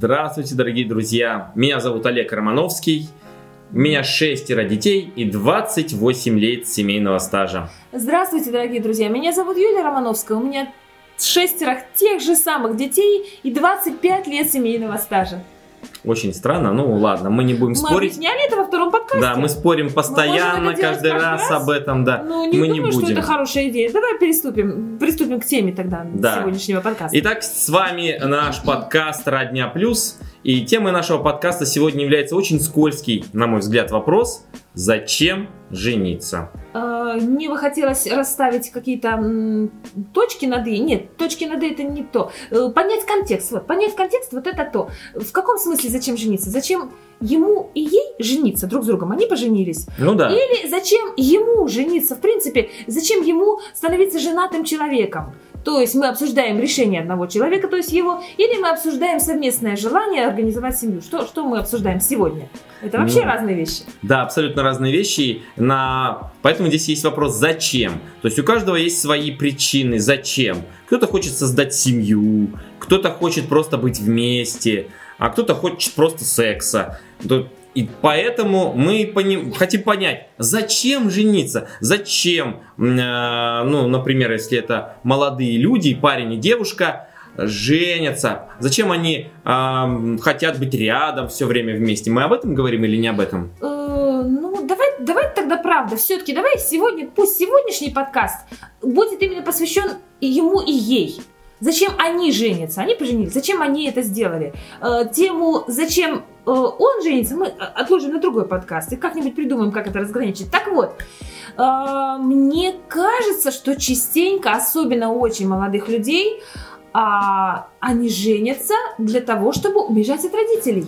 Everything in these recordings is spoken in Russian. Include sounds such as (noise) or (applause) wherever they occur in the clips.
Здравствуйте, дорогие друзья! Меня зовут Олег Романовский. У меня шестеро детей и 28 лет семейного стажа. Здравствуйте, дорогие друзья! Меня зовут Юлия Романовская. У меня шестеро тех же самых детей и 25 лет семейного стажа. Очень странно, ну ладно, мы не будем Мы спорить. объясняли это во втором подкасте? Да, мы спорим постоянно, делать каждый раз, раз? об этом, да. Ну, не мы думаю, не что будем. это хорошая идея. Давай приступим, приступим к теме тогда Да. сегодняшнего подкаста. Итак, с вами наш подкаст «Родня плюс». И темой нашего подкаста сегодня является очень скользкий, на мой взгляд, вопрос «Зачем жениться?» Э, Мне бы хотелось расставить какие-то точки над «и». Нет, точки над «и» это не то. Э, Понять контекст. Вот, понять контекст, вот это то. В каком смысле зачем жениться? Зачем ему и ей жениться друг с другом? Они поженились. Ну да. Или зачем ему жениться? В принципе, зачем ему становиться женатым человеком? То есть мы обсуждаем решение одного человека, то есть его, или мы обсуждаем совместное желание организовать семью. Что, что мы обсуждаем сегодня? Это вообще Ну, разные вещи. Да, абсолютно разные вещи. На... Поэтому здесь есть вопрос «Зачем?». То есть у каждого есть свои причины «Зачем?». Кто-то хочет создать семью, кто-то хочет просто быть вместе, а кто-то хочет просто секса. И поэтому мы пони- хотим понять, зачем жениться, зачем, э, ну, например, если это молодые люди, парень и девушка, женятся, зачем они ам, хотят быть рядом все время вместе. Мы об этом говорим или не об этом? Э, ну, давай, давай тогда правда. Все-таки давай сегодня, пусть сегодняшний подкаст будет именно посвящен ему и ей. Зачем они женятся? Они поженились. Зачем они это сделали? Э, тему «Зачем э, он женится?» мы э, отложим на другой подкаст и как-нибудь придумаем, как это разграничить. Так вот, э, мне кажется, что частенько, особенно у очень молодых людей, а, они женятся для того, чтобы убежать от родителей.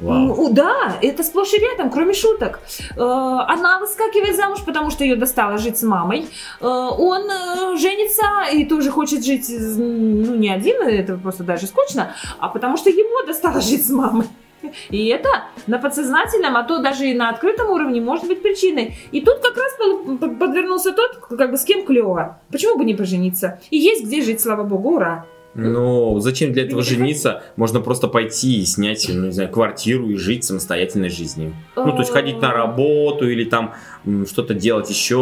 Ну, да, это сплошь и рядом, кроме шуток. Э, Она выскакивает замуж, потому что ее достало жить с мамой. Э, Он э, женится и тоже хочет жить, ну, не один, это просто даже скучно, а потому что ему достало жить с мамой. И это на подсознательном, а то даже и на открытом уровне может быть причиной. И тут как раз подвернулся тот, как бы с кем клево. Почему бы не пожениться? И есть где жить, слава богу, ура. Ну, зачем для этого жениться? Можно просто пойти и снять, ну, не знаю, квартиру и жить самостоятельной жизнью. Ну, то есть ходить на работу или там что-то делать еще,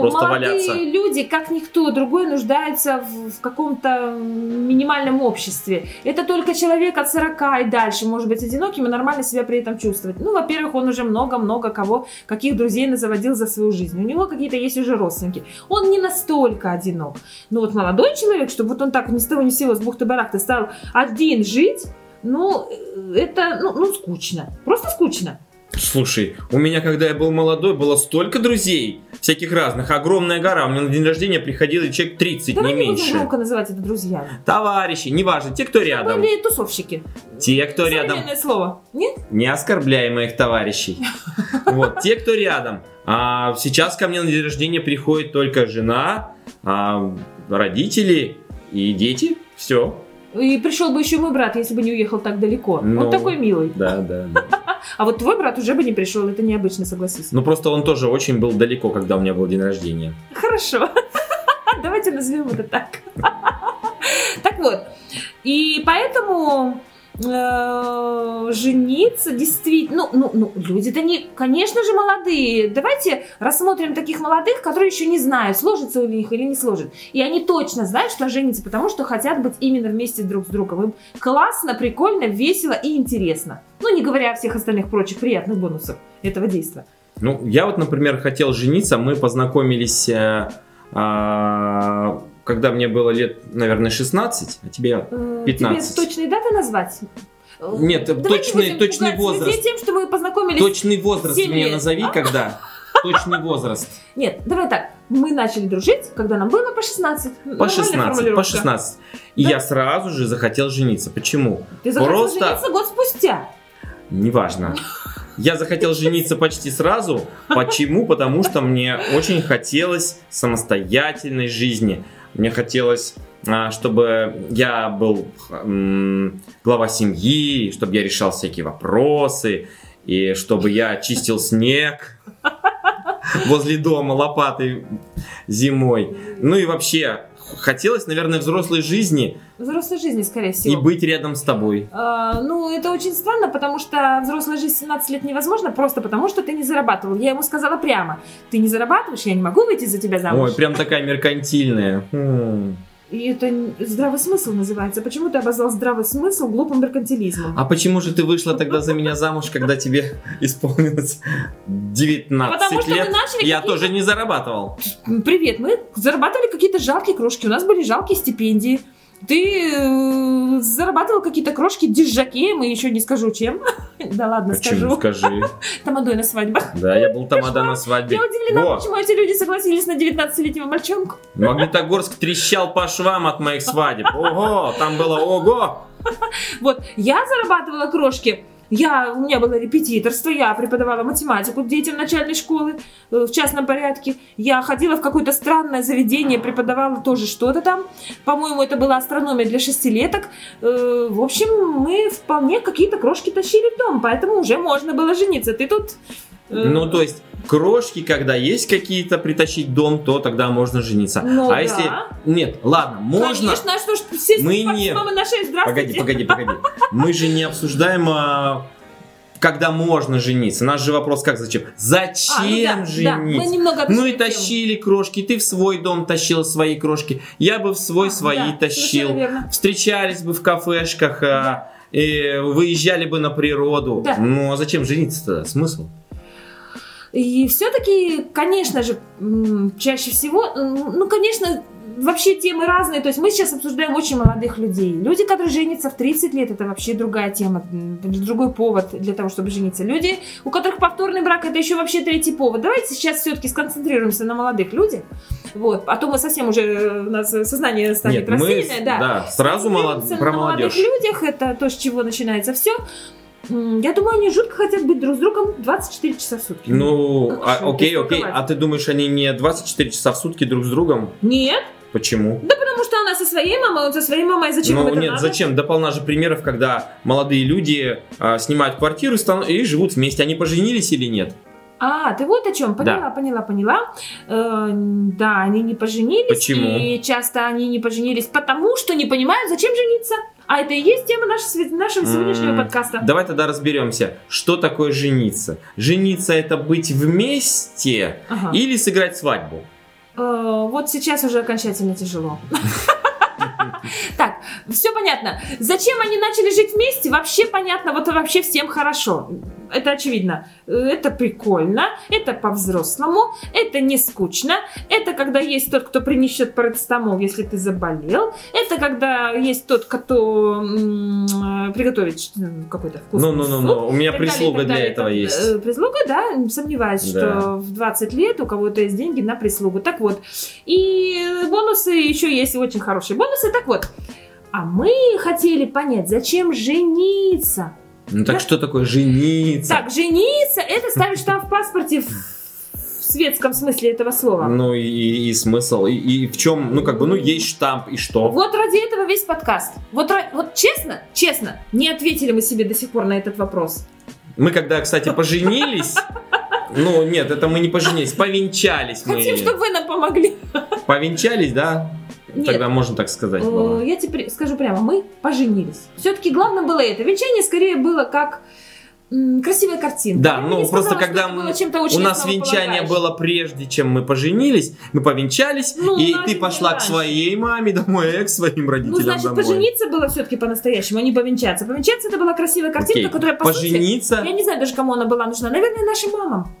просто Молодые валяться. люди, как никто другой, нуждаются в, в каком-то минимальном обществе. Это только человек от 40 и дальше может быть одиноким и нормально себя при этом чувствовать. Ну, во-первых, он уже много-много кого, каких друзей назаводил за свою жизнь. У него какие-то есть уже родственники. Он не настолько одинок. Но вот молодой человек, чтобы вот он так ни с того ни с сего с бухты-барахты стал один жить, ну, э, это, ну, ну, скучно. Просто скучно. Слушай, у меня, когда я был молодой, было столько друзей, всяких разных, огромная гора. У меня на день рождения приходило человек 30, Давай не меньше. громко называть это друзьями. Товарищи, неважно, те, кто рядом. Были тусовщики. Те, кто рядом. Слово. Нет? Не оскорбляй моих товарищей. (laughs) Вот, те, кто рядом. А сейчас ко мне на день рождения приходит только жена, а, родители и дети. Все. И пришел бы еще мой брат, если бы не уехал так далеко. Ну. Он такой милый. Да, да, да. (laughs) А вот твой брат уже бы не пришел, это необычно, согласись. Ну просто он тоже очень был далеко, когда у меня был день рождения. Хорошо. (laughs) Давайте назовем это так. (laughs) Так вот. И поэтому э, жениться действительно, ну, ну, ну, люди-то не, конечно же, молодые. Давайте рассмотрим таких молодых, которые еще не знают, сложится у них или не сложит. И они точно знают, что женятся, потому что хотят быть именно вместе друг с другом. Им классно, прикольно, весело и интересно. Ну, не говоря о всех остальных прочих приятных бонусах этого действия. Ну, я вот, например, хотел жениться. Мы познакомились, э, а, когда мне было лет, наверное, 16, а тебе... Э, 15. Тебе точные даты назвать? Э, Нет, Давай не точный- будем точный возраст. тем, что мы познакомились... Точный возраст мне лет. назови, когда. Точный возраст. Нет, давай так. Мы начали дружить, когда нам было по 16. По Нормальная 16, по формулировка. 16. И Да. я сразу же захотел жениться. Почему? Ты захотел Просто- жениться год спустя. Неважно. Я захотел жениться почти сразу. Почему? Потому что мне очень хотелось самостоятельной жизни. Мне хотелось, а, чтобы я был глава семьи, чтобы я решал всякие вопросы, и чтобы я чистил снег возле дома лопатой зимой. Ну и вообще, хотелось, наверное, взрослой жизни Взрослой жизни, скорее всего. и быть рядом с тобой. А, ну, это очень странно, потому что взрослая жизнь в 17 лет невозможно, просто потому что ты не зарабатывал. Я ему сказала прямо, ты не зарабатываешь, я не могу выйти за тебя замуж. Ой, прям такая меркантильная. Хм. И это здравый смысл называется. Почему ты обозвал здравый смысл глупым меркантилизмом? А почему же ты вышла тогда за меня замуж, когда тебе исполнилось 19 Потому что лет? мы начали Я тоже не зарабатывал. Привет, мы зарабатывали какие-то жалкие крошки, у нас были жалкие стипендии. Ты э, зарабатывал какие-то крошки дизжакеем, и еще не скажу чем. (laughs) Да ладно, Почему? скажу. Скажи. (laughs) Тамадой на свадьбе. Да, я был тамада на свадьбе. Я удивлена, Во, почему эти люди согласились на 19-летнего мальчонку. Магнитогорск трещал по швам от моих свадеб. Ого, там было ого. (laughs) Вот, я зарабатывала крошки. Я, у меня было репетиторство, я преподавала математику детям начальной школы э, в частном порядке. Я ходила в какое-то странное заведение, преподавала тоже что-то там. По-моему, это была астрономия для шестилеток. Э, В общем, мы вполне какие-то крошки тащили в дом, поэтому уже можно было жениться. Ты тут... э, Ну, то есть, крошки, когда есть какие-то притащить дом, то тогда можно жениться. Ну а да. если... Нет, ладно, можно... Конечно, а что ж, все Мы не- мамы на шею, здравствуйте. Погоди, погоди, погоди. Мы же не обсуждаем, а, когда можно жениться. Наш же вопрос как зачем? А, ну Зачем да, жениться? да, мы Ну и тащили крошки, ты в свой дом тащил свои крошки, я бы в свой свои Да, тащил. Встречались бы в кафешках, а, и выезжали бы на природу. Да. Ну а зачем жениться-то? Смысл? И все-таки, конечно же, чаще всего, ну, конечно, вообще темы разные. То есть мы сейчас обсуждаем очень молодых людей. Люди, которые женятся в 30 лет, это вообще другая тема, другой повод для того, чтобы жениться. Люди, у которых повторный брак, это еще вообще третий повод. Давайте сейчас все-таки сконцентрируемся на молодых людях. Вот. А то мы совсем уже, э, у нас сознание станет Нет, мы рассеянное. с- да. да, сразу молод- про на молодых молодежь. людях, это то, с чего начинается все. Я думаю, они жутко хотят быть друг с другом 24 часа в сутки. Ну, а, окей, окей. А ты думаешь, они не 24 часа в сутки друг с другом? Нет, Почему? да потому что она со своей мамой, он со своей мамой, зачем им ну нет, надо? зачем? Да полна же примеров, когда молодые люди а, снимают квартиру и, живут вместе. Они поженились или нет? А, ты вот о чем? Поняла, Да. поняла, поняла. Э, да, они не поженились. Почему? И часто они не поженились, потому что не понимают, зачем жениться. А это и есть тема нашего, нашего сегодняшнего М, подкаста. Давай тогда разберемся, что такое жениться. Жениться это быть вместе Ага. или сыграть свадьбу? Э, вот сейчас уже окончательно тяжело. (laughs) Так, все понятно. Зачем они начали жить вместе, вообще понятно, вот вообще всем хорошо. Это очевидно. Это прикольно, это по-взрослому, это не скучно, это когда есть тот, кто принесет парацетамол, если ты заболел, это когда есть тот, кто приготовит какой-то вкусный Ну, ну, ну, ну. У меня прислуга для этого есть. э, Прислуга, да, сомневаюсь, Да. что в 20 лет у кого-то есть деньги на прислугу. Так вот, и бонусы, еще есть очень хорошие бонусы. Так вот, а мы хотели понять, зачем жениться? Ну так Да. что такое жениться? Так, жениться, это ставить штамп в паспорте в светском смысле этого слова. Ну и, и- смысл, и, и в чем, ну как бы, ну есть штамп, и что? Вот ради этого весь подкаст. Вот, вот честно, честно, не ответили мы себе до сих пор на этот вопрос. Мы когда, кстати, поженились, (laughs) ну нет, это мы не поженились, повенчались мы. Хотим, чтобы вы нам помогли. Повенчались, да? Нет. Тогда можно так сказать. Э, было. Я теперь скажу прямо, мы поженились. Все-таки главное было это. Венчание скорее было как красивая картинка. Да, Я ну просто сказала, когда мы- У нас венчание было прежде, чем мы поженились. Мы повенчались, Ну, и ты пошла не к раньше. своей маме домой, а к своим родителям Ну, значит, домой. пожениться было все-таки по-настоящему, а не повенчаться. Повенчаться это была красивая картинка, Окей. которая, по сути, Пожениться, я не знаю даже, кому она была нужна. Наверное, нашим мамам.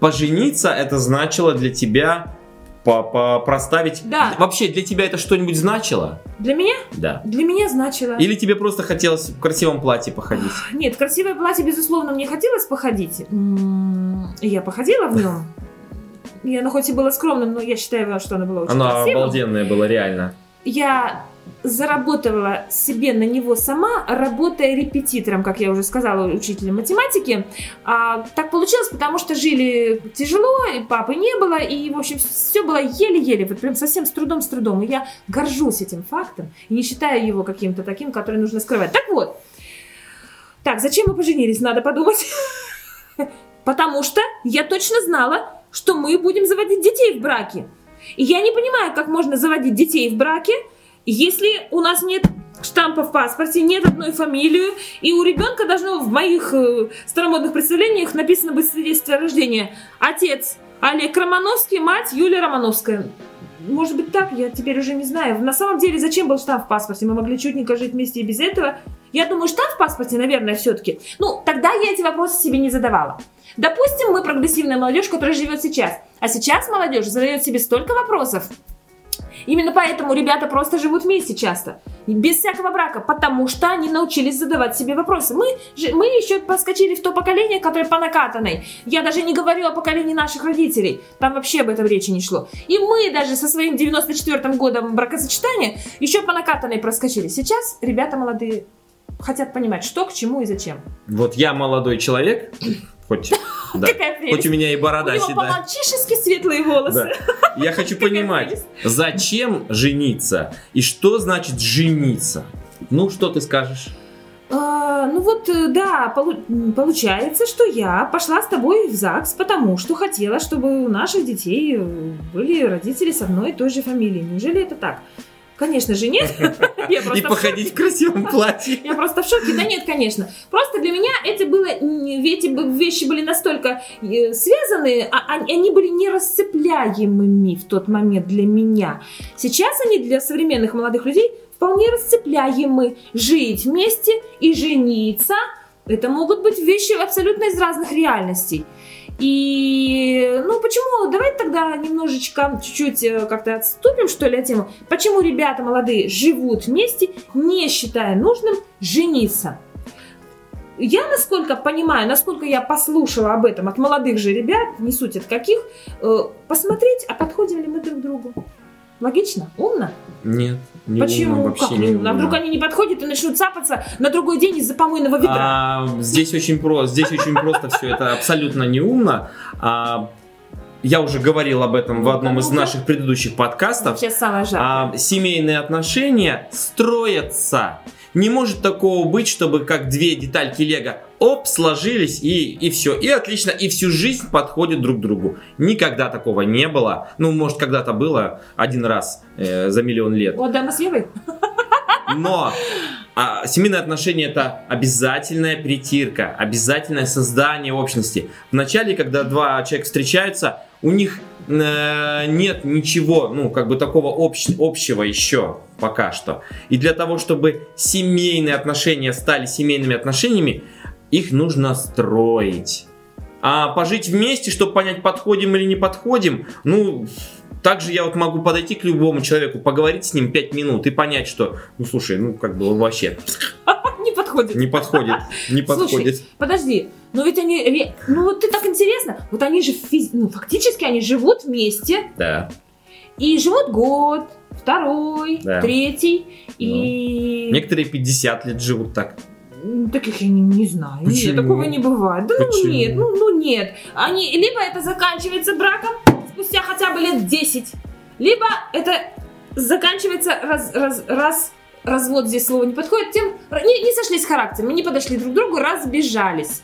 пожениться, это значило для тебя по- по- проставить. Да. Вообще для тебя это что-нибудь значило? Для меня? Да. Для меня значило... Или тебе просто хотелось в красивом платье походить? (gasps) Нет, в красивое платье, безусловно, мне хотелось походить. М, и Я походила в нем. И оно хоть и было скромным, но я считаю, что оно было очень Оно красивым. обалденное было, реально. Я заработала себе на него сама, работая репетитором, как я уже сказала, учителем математики. А, так получилось, потому что жили тяжело, и папы не было, и, в общем, все было еле-еле, вот прям совсем с трудом, с трудом. И я горжусь этим фактом, и не считаю его каким-то таким, который нужно скрывать. Так вот, так, зачем мы поженились, надо подумать. (laughs) Потому что я точно знала, что мы будем заводить детей в браке. И я не понимаю, как можно заводить детей в браке, если у нас нет штампа в паспорте, нет одной фамилии, и у ребенка должно в моих э, старомодных представлениях написано быть свидетельство о рождении. Отец Олег Романовский, мать Юлия Романовская. Может быть так, я теперь уже не знаю. На самом деле, зачем был штамп в паспорте? Мы могли чутненько жить вместе и без этого. Я думаю, штамп в паспорте, наверное, все-таки. Ну, тогда я эти вопросы себе не задавала. Допустим, мы прогрессивная молодежь, которая живет сейчас. А сейчас молодежь задает себе столько вопросов, Именно поэтому ребята просто живут вместе часто, без всякого брака, потому что они научились задавать себе вопросы. Мы, мы еще поскочили в то поколение, которое по накатанной. Я даже не говорю о поколении наших родителей, там вообще об этом речи не шло. И мы даже со своим 94-м годом бракосочетания еще по накатанной проскочили. Сейчас ребята молодые хотят понимать, что, к чему и зачем. Вот я молодой человек, Хоть, да. Хоть у меня и борода у него седая. по-мальчишески светлые волосы. Да. Я хочу понимать, зачем жениться и что значит жениться? Ну, что ты скажешь? А, ну вот, э, да, полу- получается, что я пошла с тобой в ЗАГС, потому что хотела, чтобы у наших детей э, были родители с одной и той же фамилией. Неужели это так? Конечно же нет. (laughs) И походить в красивом платье. Я просто в шоке. Да нет, конечно. Просто для меня эти, было, эти вещи были настолько э, связаны, а, а они были нерасцепляемыми в тот момент для меня. Сейчас они для современных молодых людей вполне расцепляемы. Жить вместе и жениться – это могут быть вещи абсолютно из разных реальностей. И, ну, почему, давай тогда немножечко, чуть-чуть э, как-то отступим, что ли, от темы. Почему ребята молодые живут вместе, не считая нужным жениться? Я, насколько понимаю, насколько я послушала об этом от молодых же ребят, не суть от каких, э, посмотреть, а подходим ли мы друг другу. Логично? Умно? Нет. Не Почему? Вообще как не умно? А вдруг они не подходят и начнут цапаться на другой день из-за помойного ведра? А, здесь очень просто, здесь очень просто все это абсолютно не умно. А, я уже говорил об этом в одном из наших предыдущих подкастов. Сейчас самое жаркое. А, семейные отношения строятся не может такого быть, чтобы как две детальки Лего, оп, сложились и, и все. И отлично, и всю жизнь подходят друг к другу. Никогда такого не было. Ну, может, когда-то было один раз э, за миллион лет. Вот Дана с Евой? Но а, семейные отношения это обязательная притирка, обязательное создание общности. Вначале, когда два человека встречаются, у них э, нет ничего, ну, как бы такого общ, общего еще пока что. И для того, чтобы семейные отношения стали семейными отношениями, их нужно строить. А пожить вместе, чтобы понять, подходим или не подходим, ну, также я вот могу подойти к любому человеку, поговорить с ним 5 минут и понять, что, ну, слушай, ну, как бы он вообще... Подходит. Не подходит, не подходит. Слушай, подожди, но ведь они, ну вот ты так интересно, вот они же, физ... ну, фактически они живут вместе. Да. И живут год, второй, да. третий. Ну. И... Некоторые 50 лет живут так. Таких я не, не знаю. Почему? Нет, такого не бывает. Да ну Почему? ну нет, ну, ну нет. Они либо это заканчивается браком спустя хотя бы лет 10, либо это заканчивается раз, раз, раз развод здесь слово не подходит, тем не, не сошлись характерами, не подошли друг к другу, разбежались.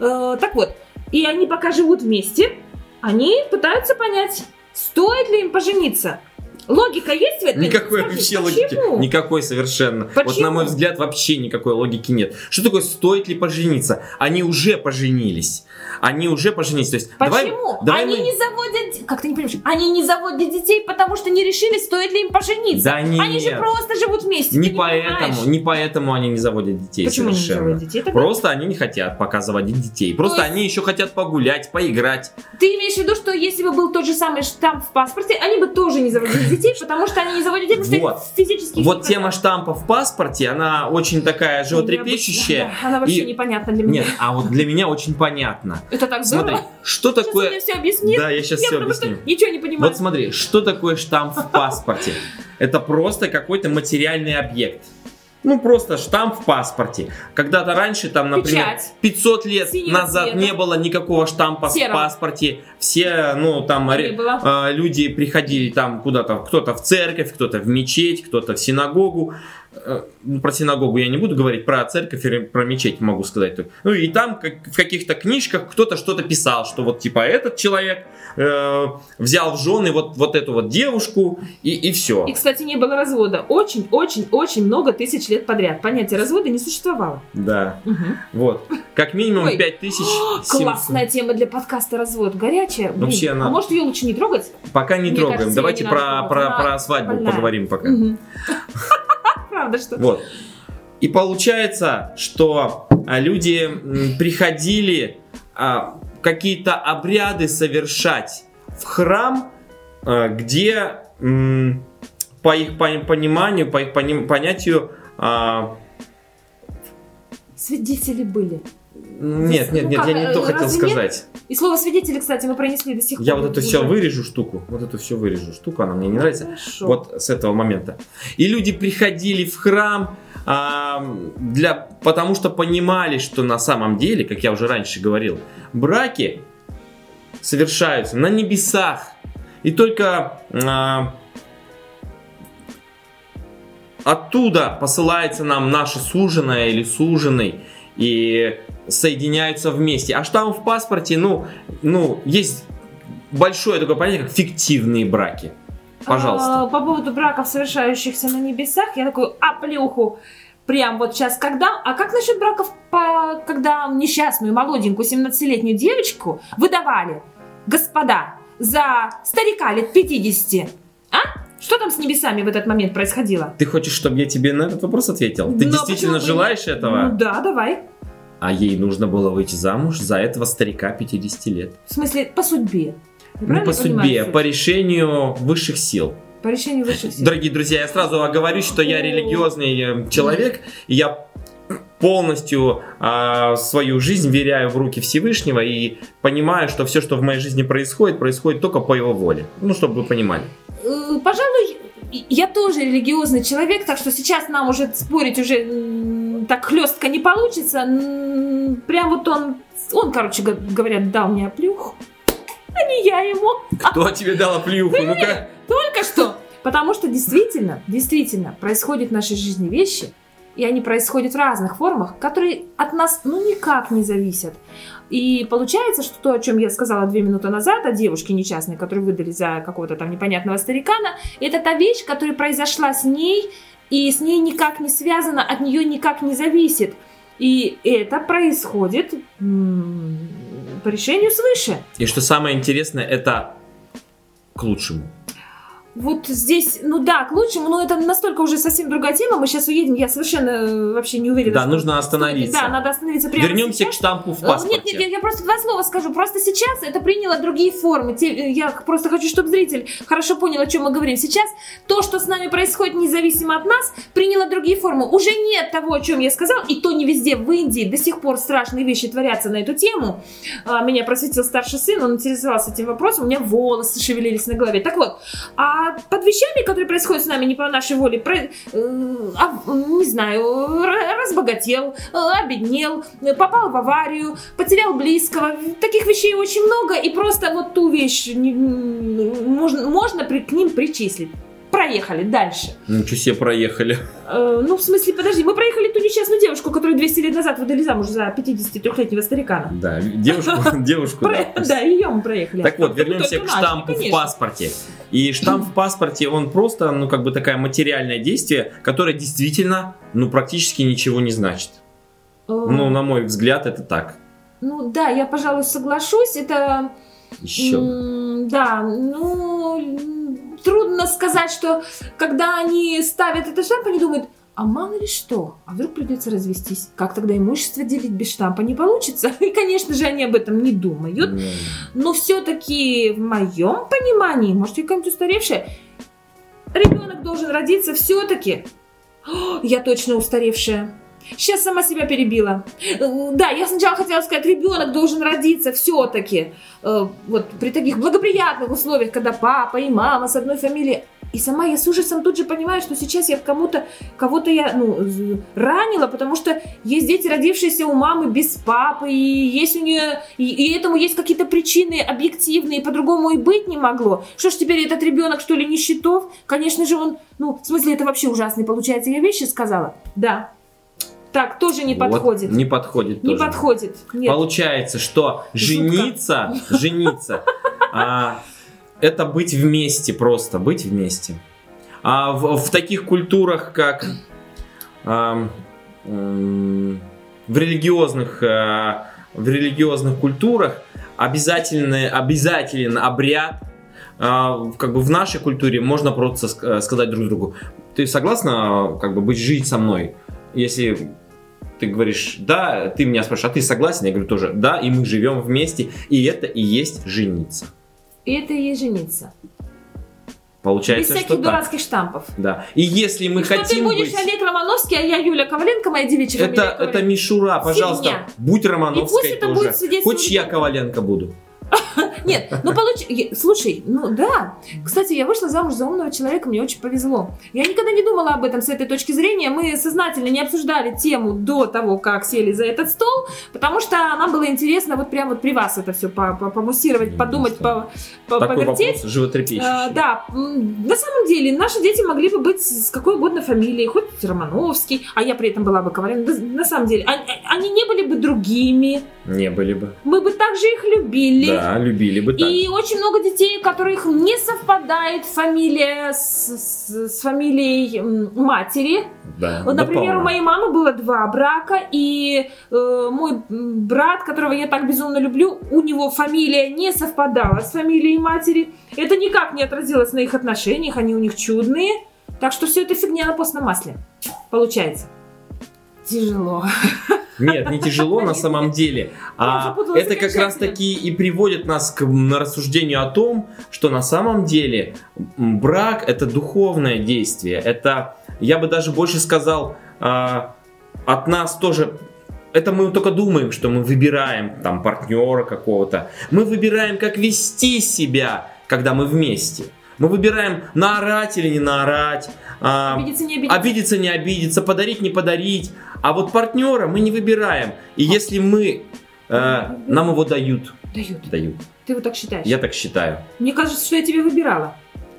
Э, так вот, и они пока живут вместе, они пытаются понять, стоит ли им пожениться. Логика есть в этом? Никакой Скажи, вообще почему? логики. Никакой совершенно. Почему? Вот на мой взгляд вообще никакой логики нет. Что такое стоит ли пожениться? Они уже поженились. Они уже поженились. То есть, Почему? Давай, давай они мы... не заводят... Как ты не понимаешь? Они не заводят детей, потому что не решили, стоит ли им пожениться. Да нет. Они же просто живут вместе. Не поэтому, не, не поэтому они не заводят детей Почему совершенно. не заводят детей? Тогда? Просто они не хотят пока заводить детей. Просто есть... они еще хотят погулять, поиграть. Ты имеешь в виду, что если бы был тот же самый штамп в паспорте, они бы тоже не заводили детей, потому что они не заводят детей, потому вот. что физически... Вот тема штампа в паспорте, она очень такая животрепещущая. Она вообще и... непонятна для меня. Нет, а вот для меня очень понятно. Это так здорово. Смотри, что такое... Сейчас все объяснит. Да, я сейчас я все объясню. Ничего не понимаю. Вот смотри, что такое штамп в паспорте? Это просто какой-то материальный объект. Ну, просто штамп в паспорте. Когда-то раньше, там, например, Печать. 500 лет Синего назад цвета. не было никакого штампа Серого. в паспорте. Все, ну, там, ре, э, люди приходили там куда-то, кто-то в церковь, кто-то в мечеть, кто-то в синагогу. Э, ну, про синагогу я не буду говорить, про церковь или про мечеть могу сказать. Ну и там как, в каких-то книжках кто-то что-то писал, что вот типа этот человек э, взял в жены вот, вот эту вот девушку и, и все. И, кстати, не было развода. Очень-очень-очень много тысяч лет подряд. Понятие развода не существовало. Да. Мгм. Вот. Как минимум Ой. 5000 Классная тема для подкаста «Развод». Горячая. Блин, Вообще она- А может, ее лучше не трогать? Пока не Мне трогаем. кажется, Давайте про, про, про свадьбу больная. поговорим пока. Мгм. (laughs) Правда, что? Вот. И получается, что а, люди приходили а, какие-то обряды совершать в храм, а, где м, по их пон- пониманию, по их понятию, а, Свидетели были. Нет, нет, Ну нет, как, я не э, то хотел разве нет? сказать. И слово свидетели, кстати, мы пронесли до сих пор. Я вот все Уже. вырежу штуку, вот эту все вырежу штуку, она мне не нравится. Хорошо. Вот с этого момента. И люди приходили в храм, а, для, потому что понимали, что на самом деле, как я уже раньше говорил, браки совершаются на небесах. И только а, оттуда посылается нам наша суженая или суженый и соединяются вместе. А штамп в паспорте, ну, ну, есть большое такое понятие, как фиктивные браки. Пожалуйста. А, по поводу браков, совершающихся на небесах, я такой, а плюху, прям вот сейчас когда... А как насчет браков, по, когда несчастную, молоденькую, 17-летнюю девочку выдавали, господа, за старика лет 50? А? Что там с небесами в этот момент происходило? Ты хочешь, чтобы я тебе на этот вопрос ответил? Ты Но действительно желаешь этого? Ну да, давай. А ей нужно было выйти замуж за этого старика 50 лет. В смысле, по судьбе. Я Ну, по судьбе, по решению высших сил. По решению высших сил. Дорогие друзья, я сразу оговорюсь, что я религиозный э, человек, и я полностью а, свою жизнь веряю в руки Всевышнего и понимаю, что все, что в моей жизни происходит, происходит только по его воле. Ну, чтобы вы понимали. Э, Пожалуй, я тоже религиозный человек, так что сейчас нам уже спорить уже так хлестко не получится. Прям вот он, он, короче г- говоря, дал мне плюх, а не я ему. Кто тебе дал плюху? Ну-ка. Только что. Потому что действительно, действительно происходят в нашей жизни вещи, и они происходят в разных формах, которые от нас ну никак не зависят. И получается, что то, о чем я сказала две минуты назад, о девушке несчастной, которую выдали за какого-то там непонятного старикана, это та вещь, которая произошла с ней, и с ней никак не связана, от нее никак не зависит. И это происходит по решению свыше. И что самое интересное, это к лучшему. Вот здесь, ну да, к лучшему, но это настолько уже совсем другая тема. Мы сейчас уедем, я совершенно э, вообще не уверена. Да, нужно остановиться. Да, надо остановиться прямо Вернемся сейчас. к штампу в Э, паспорте. Нет, нет, я, я просто два слова скажу. Просто сейчас это приняло другие формы. Э, я просто хочу, чтобы зритель хорошо понял, о чем мы говорим. Сейчас то, что с нами происходит независимо от нас, приняло другие формы. Уже нет того, о чем я сказал, и то не везде. В Индии до сих пор страшные вещи творятся на эту тему. А, Меня просветил старший сын, он интересовался этим вопросом, у меня волосы шевелились на голове. Так вот, а под вещами, которые происходят с нами не по нашей воле, про- э, а, не знаю, разбогател, э, обеднел, попал в аварию, потерял близкого. Таких вещей очень много, и просто вот ту вещь не- можно, можно при- к ним причислить. Проехали дальше. Ничего себе проехали. Э, ну, в смысле, подожди, мы проехали ту несчастную девушку, которую 200 лет назад выдали замуж за 53-летнего старикана. Да, девушку, (laughs) девушку, да. (laughs) Ее мы проехали. Так вот, вернемся к штампу в паспорте. И штамп в паспорте, он просто, ну, как бы такое материальное действие, которое действительно, ну, практически ничего не значит. Э, Ну, на мой взгляд, это так. Ну да, я, пожалуй, соглашусь. Это Еще. да, ну трудно сказать, что когда они ставят этот штамп, они думают, а мало ли что, а вдруг придется развестись. Как тогда имущество делить без штампа не получится? (laughs) И, конечно же, они об этом не думают. Но все-таки в моем понимании, может, я какая-нибудь устаревшая, ребенок должен родиться все-таки. (gasps) Я точно устаревшая. Сейчас сама себя перебила. Э, Да, я сначала хотела сказать, ребенок должен родиться все-таки. Вот при таких благоприятных условиях, когда папа и мама с одной фамилией. И сама я с ужасом тут же понимаю, что сейчас я кому-то, кого-то я ну, ранила, потому что есть дети, родившиеся у мамы без папы, и есть у нее, и, и этому есть какие-то причины объективные, по-другому и быть не могло. Что ж теперь этот ребенок, что ли, нищетов? Конечно же, он, ну, в смысле, это вообще ужасный, получается, я вещи сказала? Да. Так, тоже не Вот, подходит. не подходит Не тоже. подходит. Нет. Получается, что Жутко. жениться, жениться, а, это быть вместе просто, быть вместе. А в, в таких культурах, как м, в религиозных, а, в религиозных культурах, обязательный, обязателен обряд. а, как бы в нашей культуре можно просто ск- сказать друг другу, ты согласна как бы быть жить со мной? Если ты говоришь, да, ты меня спрашиваешь, а ты согласен? Я говорю тоже, да, и мы живем вместе, и это и есть жениться. И это и есть жениться. Без Получается, всяких что так. дурацких штампов. Да. И если мы И что ты хотим будешь быть... Олег Романовский, а я Юля Коваленко, моя девичья Это, фамилия это Коваленко. мишура, пожалуйста, Фигня. будь Романовской И пусть это тоже. будет Хочешь, я Коваленко буду? (laughs) Нет, ну получ... е- Слушай, ну да. Кстати, я вышла замуж за умного человека, мне очень повезло. Я никогда не думала об этом с этой точки зрения. Мы сознательно не обсуждали тему до того, как сели за этот стол, потому что нам было интересно вот прям вот при вас это все помуссировать, Ну, подумать, по- повертеть. животрепещущий. А, да, на самом деле наши дети могли бы быть с какой угодно фамилией, хоть Романовский, а я при этом была бы Коваленко. Да, На самом деле, а- а- они не были бы другими, Не были бы. мы бы также их любили. Да, любили бы так. И очень много детей, у которых не совпадает фамилия с, с- с фамилией матери. Да, Вот, да например, у полно. моей мамы было два брака, и э, мой брат, которого я так безумно люблю, у него фамилия не совпадала с фамилией матери. Это никак не отразилось на их отношениях, они у них чудные. Так что все это фигня на постном масле. Получается. Тяжело. (laughs) Нет, не тяжело на самом деле. А это как раз таки и приводит нас к м, рассуждению о том, что на самом деле брак это духовное действие. Это, я бы даже больше сказал, а, от нас тоже это мы только думаем, что мы выбираем там партнера какого-то. Мы выбираем, как вести себя, когда мы вместе. Мы выбираем наорать или не наорать, а, Обидеться, не обидеться. обидеться, не обидеться, подарить, не подарить. А вот партнера мы не выбираем. И если мы, э, нам его дают, Дают. дают. Ты вот так считаешь? Я так считаю. Мне кажется, что я тебе выбирала.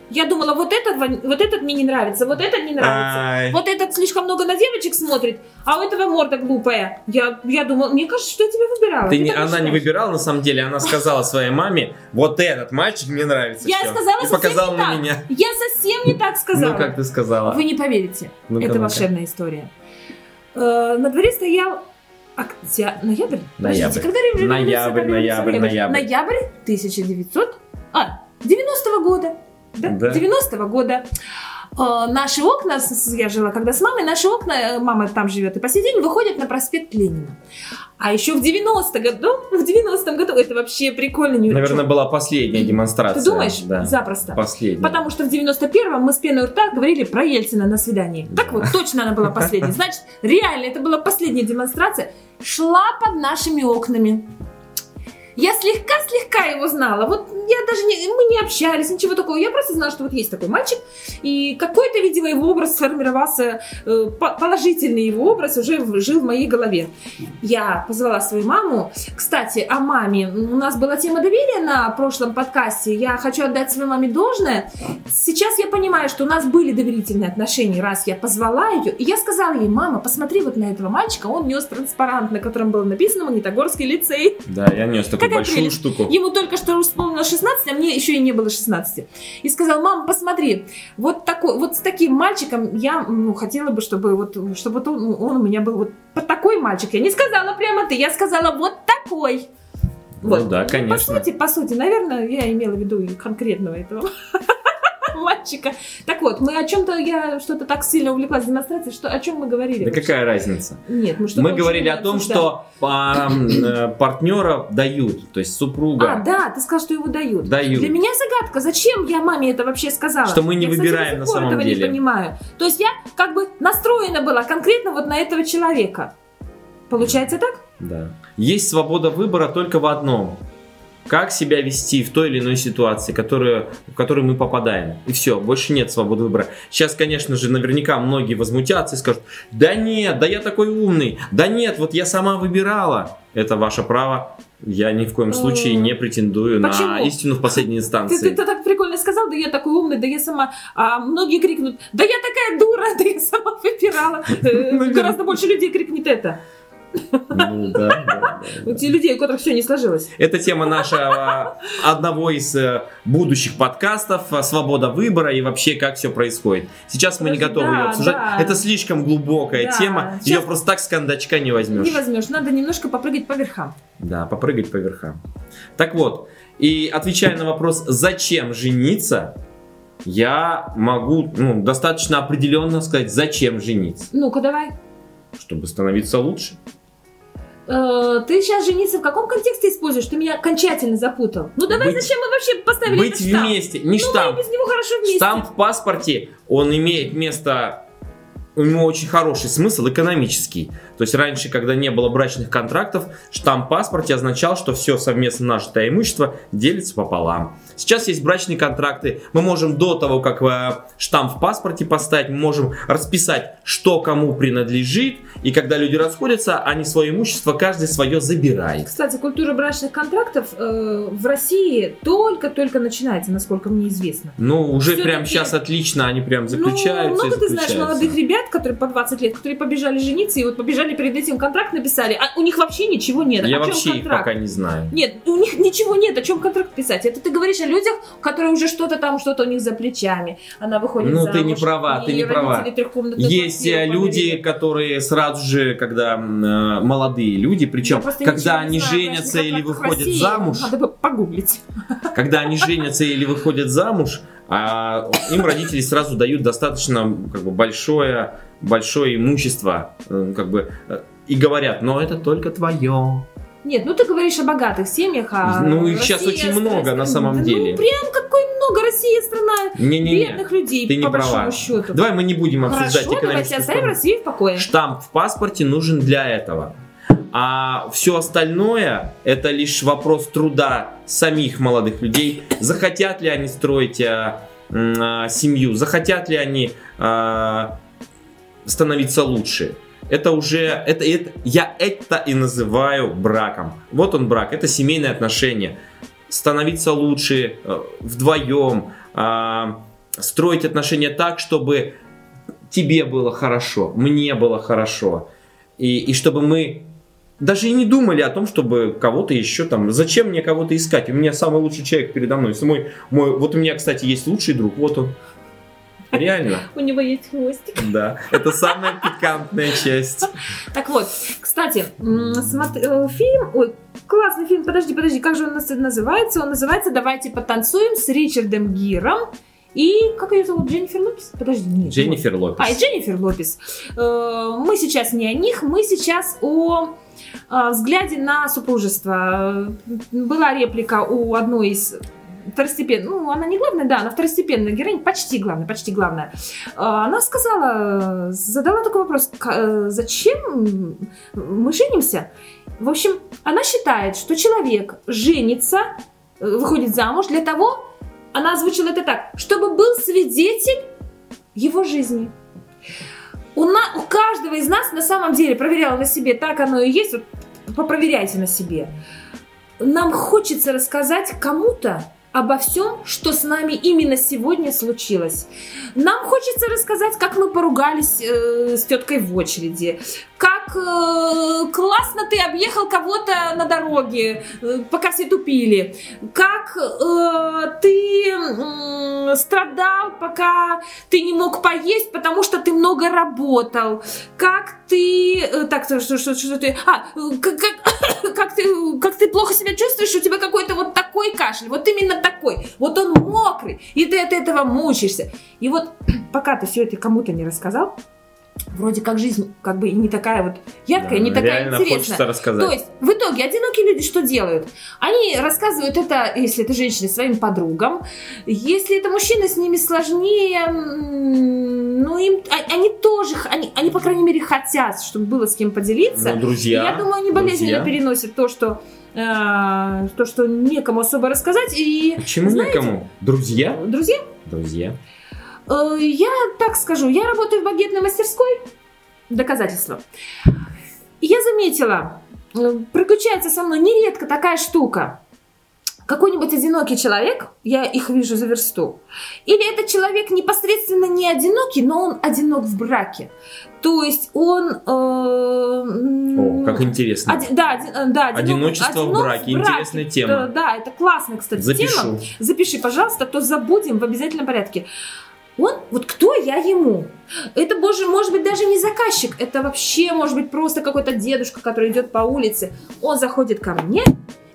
Я думала, вот этот, вот этот мне не нравится, вот этот не нравится. Ай. Вот этот слишком много на девочек смотрит, а у этого морда глупая. Я, я думала, мне кажется, что я тебя выбирала. Ты Ты не- она не считаешь? выбирала, на самом деле, она сказала своей маме, вот этот мальчик мне нравится. Я всё». сказала И показала не на так. меня. Я совсем не так сказала. Ну, как ты сказала. Вы не поверите. Ну-ка, Это волшебная история. Э, на дворе стоял октя... ноябрь? Ноябрь. Подождите, когда революция Ноябрь, ноябрь, ноябрь. Ноябрь 1900... А, 90-го года. Да? Да. 90-го года. Э, наши окна, я жила когда с мамой, наши окна, э, мама там живет и по сей день, выходят на проспект Ленина. А еще в 90 году, в 90-м году, это вообще прикольно. не Наверное, была последняя демонстрация. Ты думаешь? Да. Запросто. Последняя. Потому что в 91-м мы с пеной у рта говорили про Ельцина на свидании. Так вот, точно она была последней. (laughs) Значит, реально, это была последняя демонстрация. Шла под нашими окнами. Я слегка-слегка его знала. Вот я даже не, мы не общались, ничего такого. Я просто знала, что вот есть такой мальчик. И какой-то, видимо, его образ сформировался, э, по- положительный его образ уже жил в моей голове. Я позвала свою маму. Кстати, о маме. У нас была тема доверия на прошлом подкасте. Я хочу отдать своей маме должное. Сейчас я понимаю, что у нас были доверительные отношения, раз я позвала ее. И я сказала ей, мама, посмотри вот на этого мальчика. Он нес транспарант, на котором было написано «Магнитогорский лицей». Да, я нес такую Какая большую прелесть. штуку. Ему только что исполнилось 16, а мне еще и не было 16. И сказал, мама, посмотри, вот, такой, вот с таким мальчиком я ну, хотела бы, чтобы, вот, чтобы вот он, он у меня был вот такой мальчик. Я не сказала прямо ты, я сказала вот такой. Ну да, По конечно. сути, по сути, наверное, я имела в виду конкретного этого (laughs) мальчика. Так вот, мы о чем-то, я что-то так сильно увлеклась демонстрацией, что о чем мы говорили? Да какая разница? Нет, мы что Мы говорили о том, что э, партнера дают, то есть супруга А, да, ты сказал, что его дают. дают. Для меня загадка, зачем я маме это вообще сказала? Что мы не я, выбираем на самом этого деле. не понимаю. То есть я как бы настроена была конкретно вот на этого человека. Получается так? Да. Есть свобода выбора только в одном. Как себя вести в той или иной ситуации, которую, в которую мы попадаем. И все, больше нет свободы выбора. Сейчас, конечно же, наверняка многие возмутятся и скажут, да нет, да я такой умный, да нет, вот я сама выбирала. Это ваше право. Я ни в коем случае не претендую Почему? на истину в последней Ты, инстанции. ты- ты так прикольно сказал, да я такой умный, да я сама. А многие крикнут, да я такая дура, (laughs) да я сама выбирала. Э, (laughs) Наверное. Гораздо больше людей крикнет это. Ну, да, да, да, У тех людей, у которых все не сложилось. Это тема нашего одного из э, будущих подкастов э, «Свобода выбора» и вообще как все происходит. Сейчас мы не готовы ее да, обсуждать. да. Это слишком глубокая тема. Сейчас- Ее просто так с кондачка не возьмешь. Не возьмешь, надо немножко попрыгать по верхам. Да, попрыгать по верхам. Так вот, и отвечая на вопрос, зачем жениться, я могу ну, достаточно определенно сказать, зачем жениться. Ну-ка, давай. Чтобы становиться лучше. Э, ты сейчас жениться в каком контексте используешь? Ты меня окончательно запутал. Ну давай, Быть- зачем мы вообще поставили Быть этот штамп? вместе, не ну, штамп. без него хорошо вместе. Штамп в паспорте, он имеет место, у него очень хороший смысл экономический. То есть раньше, когда не было брачных контрактов, штамп в паспорте означал, что все совместно нажитое имущество делится пополам. Сейчас есть брачные контракты. Мы можем до того, как э, штамп в паспорте поставить, мы можем расписать, что кому принадлежит. И когда люди расходятся, они свое имущество, каждый свое забирает. Кстати, культура брачных контрактов э, в России только-только начинается, насколько мне известно. Ну, уже Всё-таки- прям сейчас отлично, они прям заключаются ну, много ты знаешь молодых ребят, которые по 20 лет, которые побежали жениться, и вот побежали перед этим контракт написали, а у них вообще ничего нет. Я о вообще их пока не знаю. Нет, у них ничего нет, о чем контракт писать. Это ты говоришь о людях, которые уже что-то там, что-то у них за плечами. Она выходит Ну, замуж. ты не права, ты не права. Есть э, люди, которые сразу же, когда э, молодые люди, причем когда они знаю женятся или выходят России. замуж, Надо бы погуглить. когда они женятся или выходят замуж, а им родители сразу дают достаточно как бы большое большое имущество, э, как бы э, и говорят, но это только твое. Нет, ну ты говоришь о богатых семьях, а Ну, их сейчас очень много страна- на самом Да деле. Ну, прям какой много Россия страна Не-не-не. бедных людей, ты не по большому права. счету. Давай мы не будем обсуждать Хорошо, давайте оставим. Россию в покое. Штамп в паспорте нужен для этого. А все остальное это лишь вопрос труда самих молодых людей. Захотят ли они строить а, а, семью, захотят ли они а, становиться лучше. Это уже, это, это, я это и называю браком. Вот он брак, это семейные отношения. Становиться лучше э, вдвоем, а, строить отношения так, чтобы тебе было хорошо, мне было хорошо. И, и чтобы мы даже и не думали о том, чтобы кого-то еще там... Зачем мне кого-то искать? У меня самый лучший человек передо мной. Мой, мой, вот у меня, кстати, есть лучший друг. Вот он. Реально. У него есть хвостик. Да. Это самая пикантная часть. Так вот, кстати, э, фильм, ой, классный фильм, подожди, подожди, как же он называется? Он называется «Давайте потанцуем» с Ричардом Гиром и, как ее зовут, Дженнифер Лопес? Подожди, нет. Дженнифер вот. А, и Лопес. Дженнифер Лопес. Э, Мы сейчас не о них, мы сейчас о э, взгляде на супружество. Э, Была реплика у одной из второстепенной, ну, она не главная, да, она второстепенная героиня, почти главная, почти главная. Э, Она сказала, задала такой вопрос, «К- э, зачем мы женимся? В общем, она считает, что человек женится, э, выходит замуж для того, она озвучила это так, чтобы был свидетель его жизни. У, на- у каждого из нас на самом деле проверяла на себе, так оно и есть, вот попроверяйте на себе. Нам хочется рассказать кому-то обо всем, что с нами именно сегодня случилось. Нам хочется рассказать, как мы поругались э, с теткой в очереди, как э, классно ты объехал кого-то на дороге, э, пока все тупили, как э, ты м, страдал, пока ты не мог поесть, потому что ты много работал, как ты, э, так что, что, что, ты, а, э, как, как, как ты, как ты плохо себя чувствуешь, у тебя какой-то вот такой кашель, вот именно такой, вот он мокрый, и ты от этого мучаешься. И вот (coughs) пока ты все это кому-то не рассказал, вроде как жизнь как бы не такая вот яркая, не такая интересная. рассказать. То есть, в итоге, одинокие люди что делают? Они рассказывают это, если это женщины, своим подругам. Если это мужчины, с ними сложнее. Ну, им, а- они тоже, они, они, по крайней мере, хотят, чтобы было с кем поделиться. Ну, друзья. Я думаю, они болезненно друзья. переносят то, что э, то, что некому особо рассказать. И Почему знаете, никому? Друзья? Друзья, Друзья. Э, я так скажу, я работаю в багетной мастерской. Доказательство. Я заметила, э, приключается со мной нередко такая штука. Какой-нибудь одинокий человек, я их вижу за версту, или этот человек непосредственно не одинокий, но он одинок в браке. То есть он... э, О, как интересно. оди- да, оди- э, да, одинок- Одиночество в одинок браке. Интересная тема. Да, да, это классная, кстати, тема. Запишу. Запиши, пожалуйста, то забудем в обязательном порядке. Он, вот кто я ему? Это, боже, может быть, даже не заказчик, это вообще, может быть, просто какой-то дедушка, который идет по улице. Он заходит ко мне,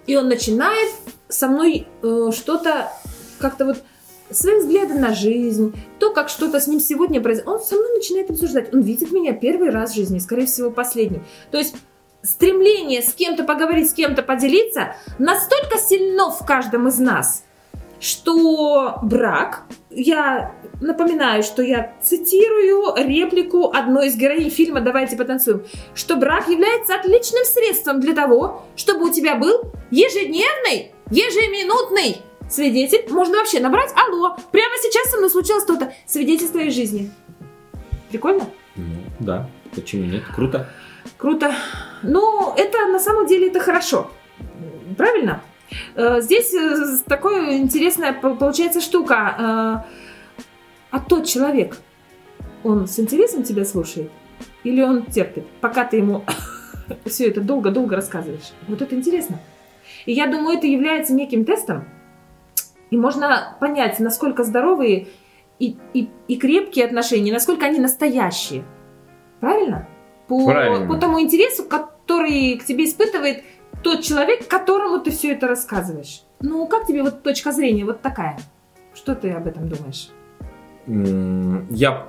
и он начинает со мной э, что-то как-то вот свои взгляды на жизнь, то, как что-то с ним сегодня произошло. Он со мной начинает обсуждать. Он видит меня первый раз в жизни, скорее всего, последний. То есть стремление с кем-то поговорить, с кем-то поделиться настолько сильно в каждом из нас, что брак, я напоминаю, что я цитирую реплику одной из героинь фильма «Давайте потанцуем», что брак является отличным средством для того, чтобы у тебя был ежедневный, ежеминутный свидетель. Можно вообще набрать «Алло, прямо сейчас со мной случилось что-то». Свидетельство из жизни. Прикольно? Ну, да. Почему нет? Круто. Круто. Ну, это на самом деле это хорошо. Правильно? Э, Здесь э, такая интересная по- получается штука. Э, А тот человек, он с интересом тебя слушает? Или он терпит, пока ты ему (coughs) все это долго-долго рассказываешь? Вот это интересно. И я думаю, это является неким тестом. И можно понять, насколько здоровые и, и, и крепкие отношения, насколько они настоящие. Правильно? По, Правильно. по тому интересу, который к тебе испытывает тот человек, которому ты все это рассказываешь. Ну, как тебе вот точка зрения вот такая? Что ты об этом думаешь? Я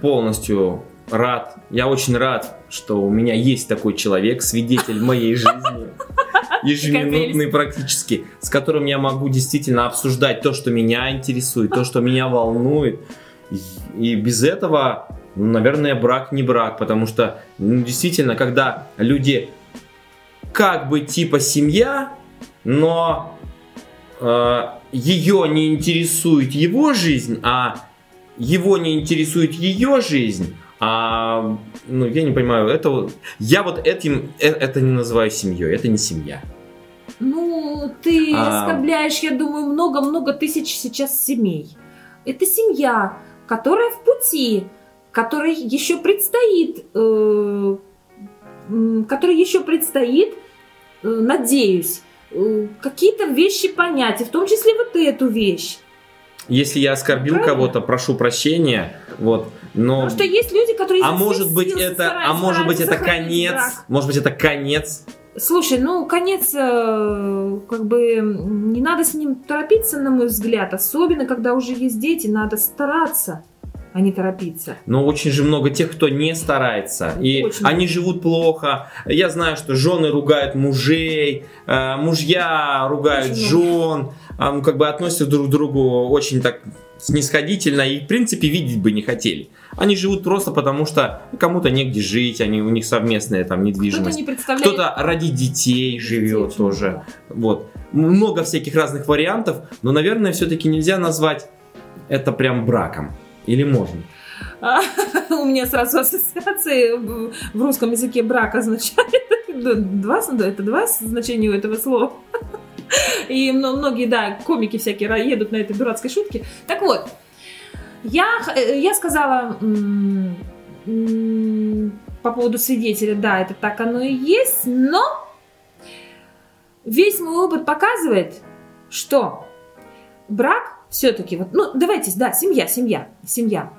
полностью рад, я очень рад, что у меня есть такой человек, свидетель моей жизни, (laughs) ежеминутный практически, с которым я могу действительно обсуждать то, что меня интересует, то, что меня волнует. И- И без этого, ну, наверное, брак не брак, потому что ну, действительно, когда люди как бы типа семья, но ее не интересует его жизнь, а его не интересует ее жизнь, а ну я не понимаю, это вот- я вот этим э- это не называю семьей, это не семья. Ну, ты А. оскорбляешь, я думаю, много-много тысяч сейчас семей. Это семья, которая в пути, которой еще предстоит, э, м, которой еще предстоит, э, надеюсь, э, какие-то вещи понять, и в том числе вот эту вещь. Если я оскорбил кого-то, прошу прощения, вот, но Потому что есть люди, которые а всех может быть это, а может быть это конец, брак. может быть это конец. Слушай, ну, конец, э, как бы, не надо с ним торопиться, на мой взгляд. Особенно, когда уже есть дети, надо стараться, а не торопиться. Но очень же много тех, кто не старается. И Очень они живут плохо. Я знаю, что жены ругают мужей, э, мужья ругают Очень жен, а, ну, как бы относятся друг к другу очень так снисходительно и, в принципе, видеть бы не хотели. Они живут просто потому, что кому-то негде жить, они, у них совместная там Кто-то недвижимость. не представляет... Кто-то ради детей живет Детей, тоже. Вот. Много всяких разных вариантов, но, наверное, все-таки нельзя назвать это прям браком. Или можно? А, (laughs) У меня сразу ассоциации в русском языке брак означает (laughs) два, это два значения у этого слова. И мно- многие, да, комики всякие едут на этой дурацкой шутке. Так вот, я, э, я сказала по поводу свидетеля, да, это так оно и есть, но весь мой опыт показывает, что брак все-таки, вот, ну, давайте, да, семья, семья, семья.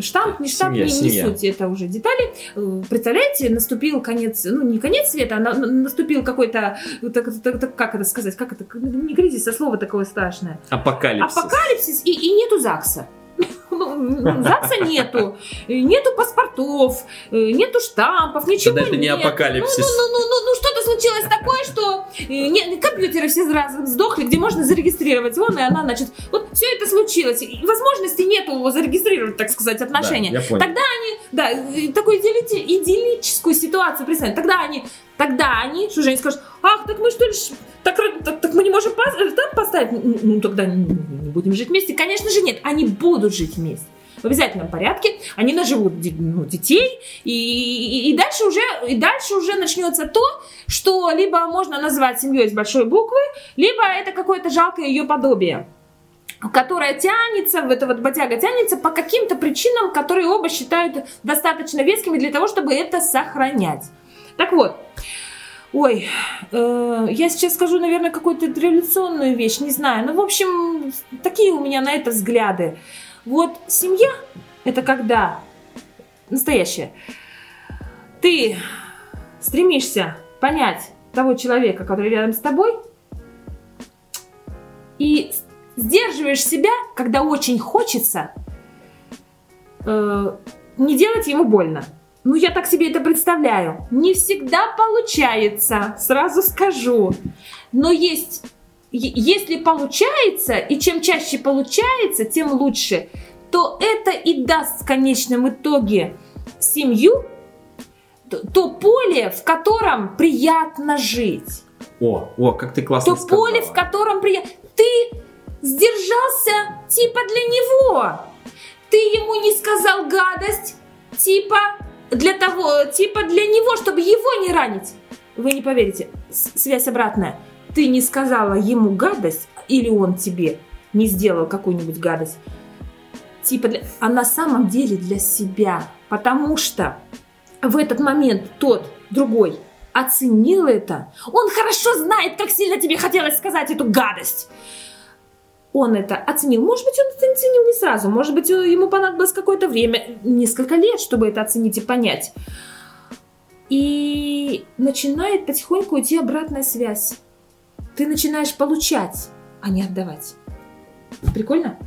Штамп, не штамп, Семья, не, не семья. суть, это уже детали. Э, Представляете, наступил конец, ну, не конец света, а на- на- наступил какой-то, так- так- так- как это сказать, как это, не кризис, а слово такое страшное. Апокалипсис. Апокалипсис, и, и нету ЗАГСа. (laughs) Ну, ЗАГСа нету, нету паспортов, э, нету штампов, ничего Тогда это не нет. апокалипсис. Ну, ну, ну, ну, ну, случилось такое, что э, не, компьютеры все сразу сдохли, где можно зарегистрировать он, и она, значит, вот все это случилось. И возможности нету зарегистрировать, так сказать, отношения. Да, я понял. Тогда они, да, э, такую идилли- идиллическую ситуацию представить. Тогда они, тогда они, что же они скажут, ах, так мы что ли, так, так, так мы не можем э, там поставить? Ну, тогда не будем жить вместе. Конечно же нет, они будут жить вместе. В обязательном порядке, они наживут ну, детей, и, и- и дальше уже, и дальше уже начнется то, что либо можно назвать семьей с большой буквы, либо это какое-то жалкое ее подобие которая тянется, в эта вот бодяга тянется по каким-то причинам, которые оба считают достаточно вескими для того, чтобы это сохранять. Так вот, ой, э, я сейчас скажу, наверное, какую-то революционную вещь, не знаю. Ну, в общем, такие у меня на это взгляды. Вот семья – это когда настоящая. Ты стремишься понять того человека, который рядом с тобой, и сдерживаешь себя, когда очень хочется э, не делать ему больно. Ну, я так себе это представляю. Не всегда получается, сразу скажу. Но есть, если получается, и чем чаще получается, тем лучше, то это и даст в конечном итоге семью, то, поле, в котором приятно жить. О, о, как ты классно То сказала. поле, в котором приятно. Ты сдержался типа для него. Ты ему не сказал гадость, типа для того, типа для него, чтобы его не ранить. Вы не поверите, связь обратная. Ты не сказала ему гадость, или он тебе не сделал какую-нибудь гадость. Типа для... А на самом деле для себя. Потому что в этот момент тот, другой, оценил это. Он хорошо знает, как сильно тебе хотелось сказать эту гадость. Он это оценил. Может быть, он это оценил не сразу. Может быть, э, ему понадобилось какое-то время, несколько лет, чтобы это оценить и понять. И начинает потихоньку идти обратная связь. Ты начинаешь получать, а не отдавать. Прикольно?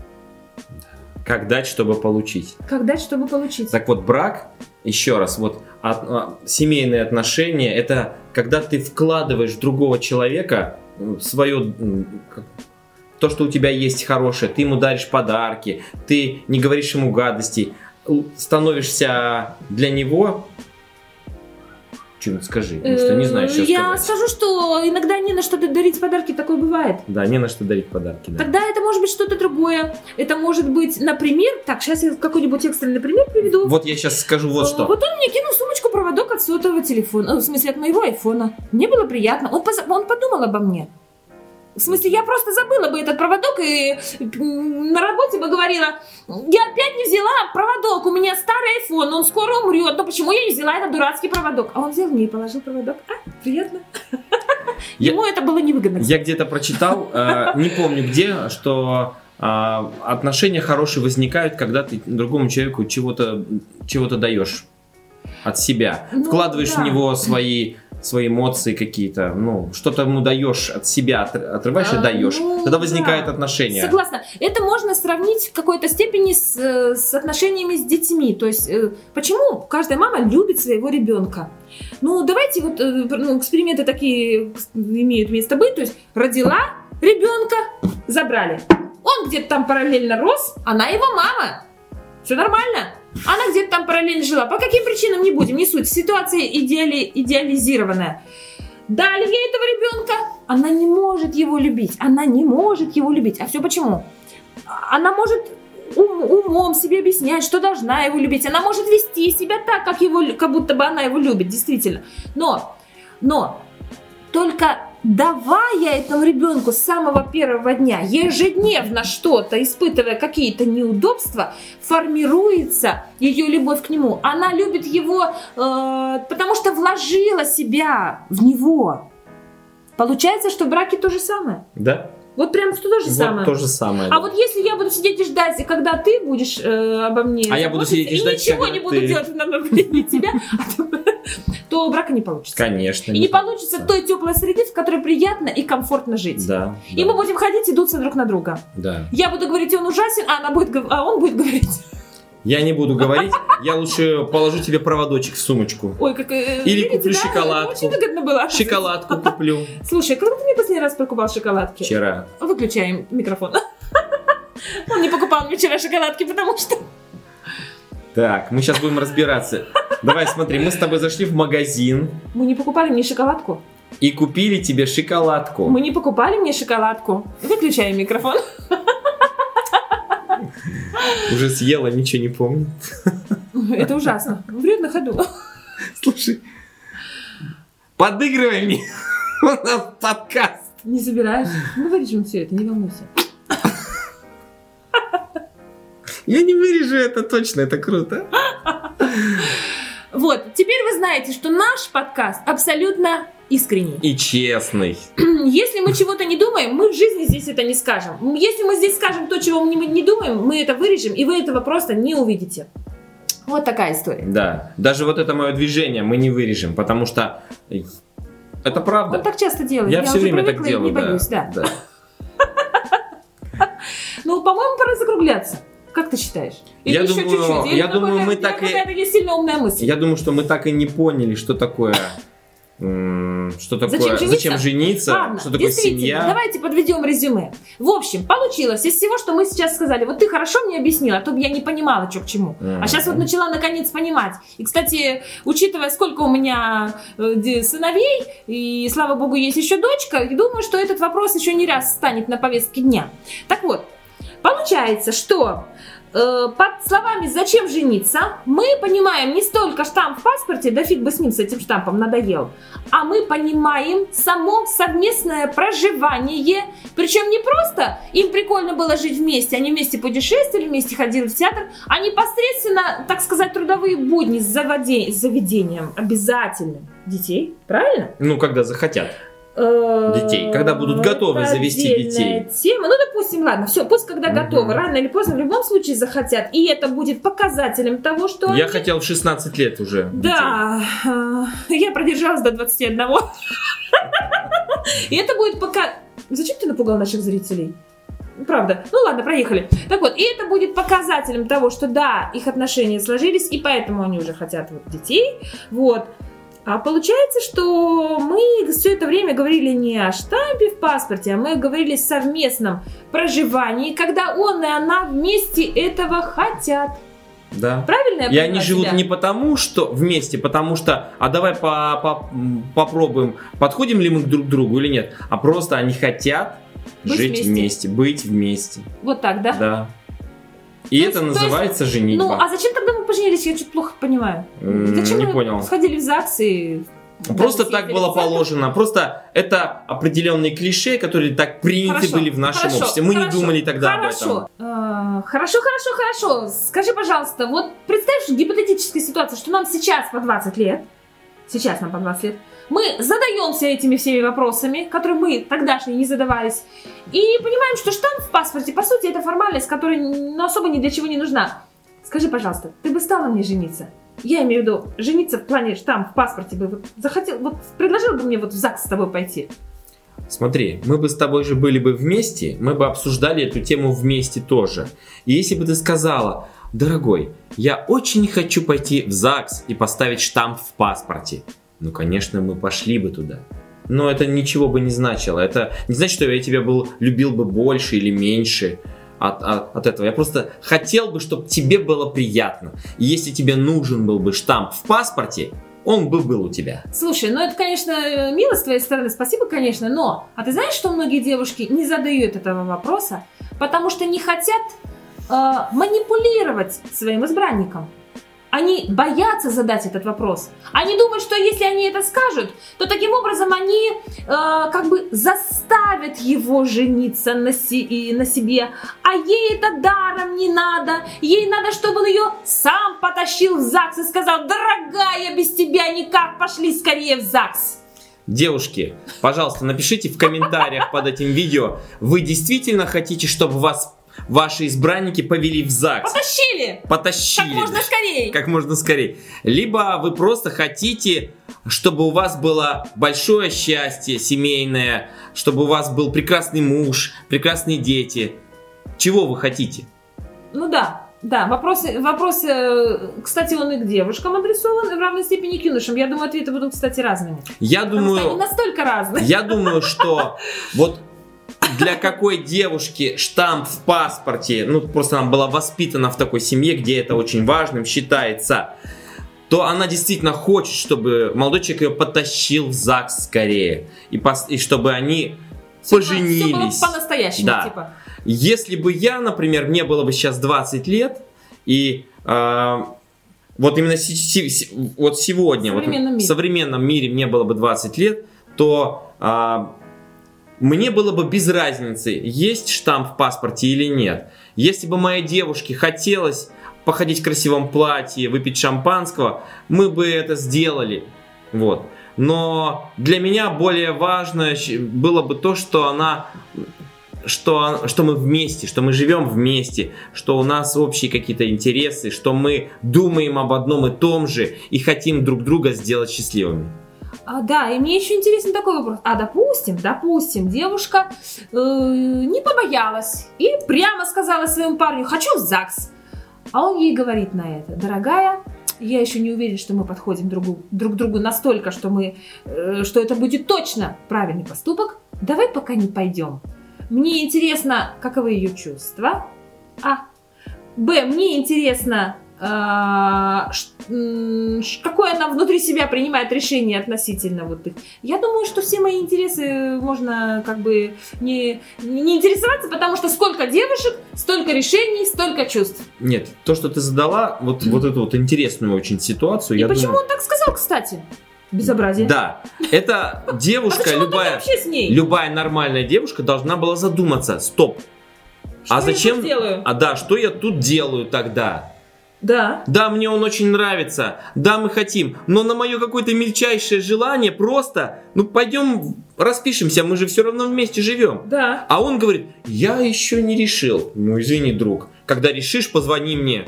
Как дать, чтобы получить. Как дать, чтобы получить? Так вот, брак, еще раз, вот от- а, семейные отношения, это когда ты вкладываешь в другого человека свое, то, что у тебя есть хорошее, ты ему даришь подарки, ты не говоришь ему гадостей, становишься для него... Что-нибудь скажи, потому что не знаю, что Э, Я сказать. скажу, что иногда не на что дарить подарки, такое бывает. Да, не на что дарить подарки, да. Тогда это может быть что-то другое. Это может быть, например, так, сейчас я какой-нибудь экстренный пример приведу. Вот я сейчас скажу вот Э, что. Вот он мне кинул в сумочку проводок от сотового телефона. э, В смысле, от моего айфона. Мне было приятно. Он, он подумал обо мне. В смысле, я просто забыла бы этот проводок и на работе бы говорила, я опять не взяла проводок, у меня старый iPhone, он скоро умрет, но почему я не взяла этот дурацкий проводок? А он взял мне и положил проводок. А, приятно. (laughs) Я- Ему это было невыгодно. Я где-то прочитал, э, не помню где, что э, отношения хорошие возникают, когда ты другому человеку чего-то чего-то даешь от себя, Ну, вкладываешь да. в него свои свои эмоции какие-то, ну что-то ему даешь от себя, от- отрываешь и А, даешь, ну, тогда возникают да. отношения. Согласна. Это можно сравнить в какой-то степени с, э, с отношениями с детьми. То есть, э, почему каждая мама любит своего ребенка? Ну, давайте вот э, ну, эксперименты такие имеют место быть. То есть, родила ребенка, забрали. Он где-то там параллельно рос, она его мама. Все нормально. Она где-то там параллельно жила. По каким причинам не будем, не суть. Ситуация идеали, идеализированная. Дали ей этого ребенка, она не может его любить. Она не может его любить. А все почему? Она может ум- умом себе объяснять, что должна его любить. Она может вести себя так, как, его, как будто бы она его любит, действительно. Но, но, только давая этому ребенку с самого первого дня ежедневно что-то, испытывая какие-то неудобства, формируется ее любовь к нему. Она любит его, э, потому что вложила себя в него. Получается, что в браке то же самое. Да? Вот прям то же Вот самое. то же самое. А да. вот если я буду сидеть и ждать, и когда ты будешь э, обо мне А я буду сидеть и ждать, ничего когда не буду ты- делать направлении тебя, а то- брака не получится. Конечно. И не получится той теплой среды, в которой приятно и комфортно жить. Да. И да, мы будем ходить и дуться друг на друга. да. Я буду говорить, он ужасен, а, она будет, а он будет говорить. Я не буду говорить, я лучше положу тебе проводочек в сумочку. Ой, как... э, Или видите, куплю да? шоколадку. Очень выгодно было. Шоколадку куплю. Слушай, когда ты мне последний раз покупал шоколадки? Вчера. Выключаем микрофон. (laughs) Он не покупал мне вчера шоколадки, потому что... Так, мы сейчас будем разбираться. Давай смотри, мы с тобой зашли в магазин Мы не покупали мне шоколадку. и купили тебе шоколадку. Мы не покупали мне шоколадку. Выключаем микрофон. Уже съела, ничего не помню. Это ужасно. Врет на ходу. Слушай, подыгрывай мне. У нас подкаст. Не собираешь? Мы вырежем все это, не волнуйся. Я не вырежу это точно, это круто. Вот, теперь вы знаете, что наш подкаст абсолютно искренний. И честный. (clears throat) Если мы чего-то не думаем, мы в жизни здесь это не скажем. Если мы здесь скажем то, чего мы не- думаем, мы это вырежем, и вы этого просто не увидите. Вот такая история. Да, даже вот это мое движение мы не вырежем, потому что это правда. Он так часто делает. Я, все уже время так делаю, не боюсь, да. да. (laughs) Ну, по-моему, пора закругляться. Как ты считаешь? Я еще думаю- чуть-чуть? Или я думаю, мы или так и- сильно умная мысль. Я думаю, что мы так и не поняли, что такое, что такое, Зачем жениться? зачем жениться, Ладно, что такое семья. давайте подведем резюме. В общем, получилось из всего, что мы сейчас сказали. Вот ты хорошо мне объяснила, а то я не понимала, что к чему. Мгм. А сейчас вот начала наконец понимать. И, кстати, учитывая, сколько у меня э, сыновей, и, слава богу, есть еще дочка, и думаю, что этот вопрос еще не раз станет на повестке дня. Так вот, получается, что э, под словами «зачем жениться» мы понимаем не столько штамп в паспорте, да фиг бы с ним, с этим штампом надоел, а мы понимаем само совместное проживание, причем не просто им прикольно было жить вместе, они вместе путешествовали, вместе ходили в театр, а непосредственно, так сказать, трудовые будни с, заводе- с заведением обязательным детей, правильно? Ну, когда захотят. Э, Детей. Когда будут готовы завести детей. Тема. Ну, допустим, ладно, все, пусть когда Мгм. готовы, рано или поздно, в любом случае захотят. И это будет показателем того, что Я они- хотел в 16 лет уже. Да, э, я продержалась до 21. И это будет пока... Зачем ты напугал наших зрителей? Правда. Ну ладно, проехали. Так вот, и это будет показателем того, что да, их отношения сложились, и поэтому они уже хотят вот детей. Вот. А получается, что мы все это время говорили не о штампе в паспорте, а мы говорили о совместном проживании, когда он и она вместе этого хотят. Да. Правильно я И они живут тебя? не потому, что вместе, потому что, а давай по- по- попробуем, подходим ли мы друг к другу или нет, а просто они хотят Быть жить вместе. вместе. быть вместе. Вот так, да? Да. И То это есть- то называется женитьба. Ну, а зачем тогда мы поженились? Я что-то плохо понимаю. Зачем не мы понял. сходили в ЗАГС и... Просто даже так было положено. Просто это определенные клише, которые так приняты Хорошо, были в нашем хорошо, обществе. Мы не думали тогда об этом. Хорошо, Э, хорошо, хорошо, хорошо. Скажи, пожалуйста, вот представь гипотетическая ситуация, что нам сейчас по 20 лет, сейчас нам по 20 лет, мы задаемся этими всеми вопросами, которые мы тогдашние не задавались, и понимаем, что штамп в паспорте, по сути, это формальность, которая ну, особо ни для чего не нужна. Скажи, пожалуйста, ты бы стала мне жениться? Я имею в виду, жениться в плане штамп в паспорте бы вот захотел, вот предложил бы мне вот в ЗАГС с тобой пойти. Смотри, мы бы с тобой же были бы вместе, мы бы обсуждали эту тему вместе тоже. И если бы ты сказала, дорогой, я очень хочу пойти в ЗАГС и поставить штамп в паспорте, ну, конечно, мы пошли бы туда. Но это ничего бы не значило. Это не значит, что я тебя был, любил бы больше или меньше от, от, от этого. Я просто хотел бы, чтобы тебе было приятно. И если тебе нужен был бы штамп в паспорте, он бы был у тебя. Слушай, ну это, конечно, мило с твоей стороны, спасибо, конечно, но... А ты знаешь, что многие девушки не задают этого вопроса, потому что не хотят э, манипулировать своим избранником. Они боятся задать этот вопрос. Они думают, что если они это скажут, то таким образом они э, как бы заставят его жениться на, си- на себе. А ей это даром не надо. Ей надо, чтобы он ее сам потащил в ЗАГС и сказал, дорогая, без тебя никак, пошли скорее в ЗАГС. Девушки, пожалуйста, напишите в комментариях под этим видео, вы действительно хотите, чтобы вас ваши избранники повели в ЗАГС? Потащили! Потащили. Как можно скорее. Как можно скорее. Либо вы просто хотите, чтобы у вас было большое счастье семейное, чтобы у вас был прекрасный муж, прекрасные дети. Чего вы хотите? Ну да. Да, вопрос, вопрос, э, кстати, он и к девушкам адресован, и в равной степени к юношам. Я думаю, ответы будут, кстати, разными. Я Потому что они думаю, настолько разные. я думаю, что вот для какой девушки штамп в паспорте, ну просто она была воспитана в такой семье, где это очень важным считается, то она действительно хочет, чтобы молодой человек ее потащил в ЗАГС скорее. И, пос- и чтобы они было поженились. по-настоящему, Да. типа. Если бы я, например, мне было бы сейчас 20 лет, и э, вот именно си- си- си- вот сегодня, В вот современном в мире. современном мире мне было бы 20 лет, то э, мне было бы без разницы, есть штамп в паспорте или нет. Если бы моей девушке хотелось походить в красивом платье, выпить шампанского, мы бы это сделали. Вот. Но для меня более важно было бы то, что она что, что мы вместе, что мы живем вместе, что у нас общие какие-то интересы, что мы думаем об одном и том же и хотим друг друга сделать счастливыми. А, да, и мне еще интересен такой вопрос. А допустим, допустим, девушка э, не побоялась и прямо сказала своему парню, хочу в ЗАГС. А он ей говорит на это, дорогая, я еще не уверен, что мы подходим друг к другу настолько, что, мы, э, что это будет точно правильный поступок. Давай пока не пойдем. Мне интересно, каковы ее чувства. А. Б. Мне интересно, какое она внутри себя принимает решение относительно вот их. Я думаю, что все мои интересы можно как бы не, не интересоваться, потому что сколько девушек, столько решений, столько чувств. Нет, то, что ты задала, вот, вот эту вот интересную очень ситуацию, И я почему думаю... он так сказал, кстати? Безобразие. Да, это (laughs) А девушка, он любая, любая нормальная девушка должна была задуматься, стоп, Что а зачем- а да, что я тут делаю тогда? Да. Да, мне он очень нравится. Да, мы хотим. Но на мое какое-то мельчайшее желание просто, ну пойдем распишемся, мы же все равно вместе живем. Да. А он говорит, я еще не решил. Ну извини, друг. Когда решишь, позвони мне.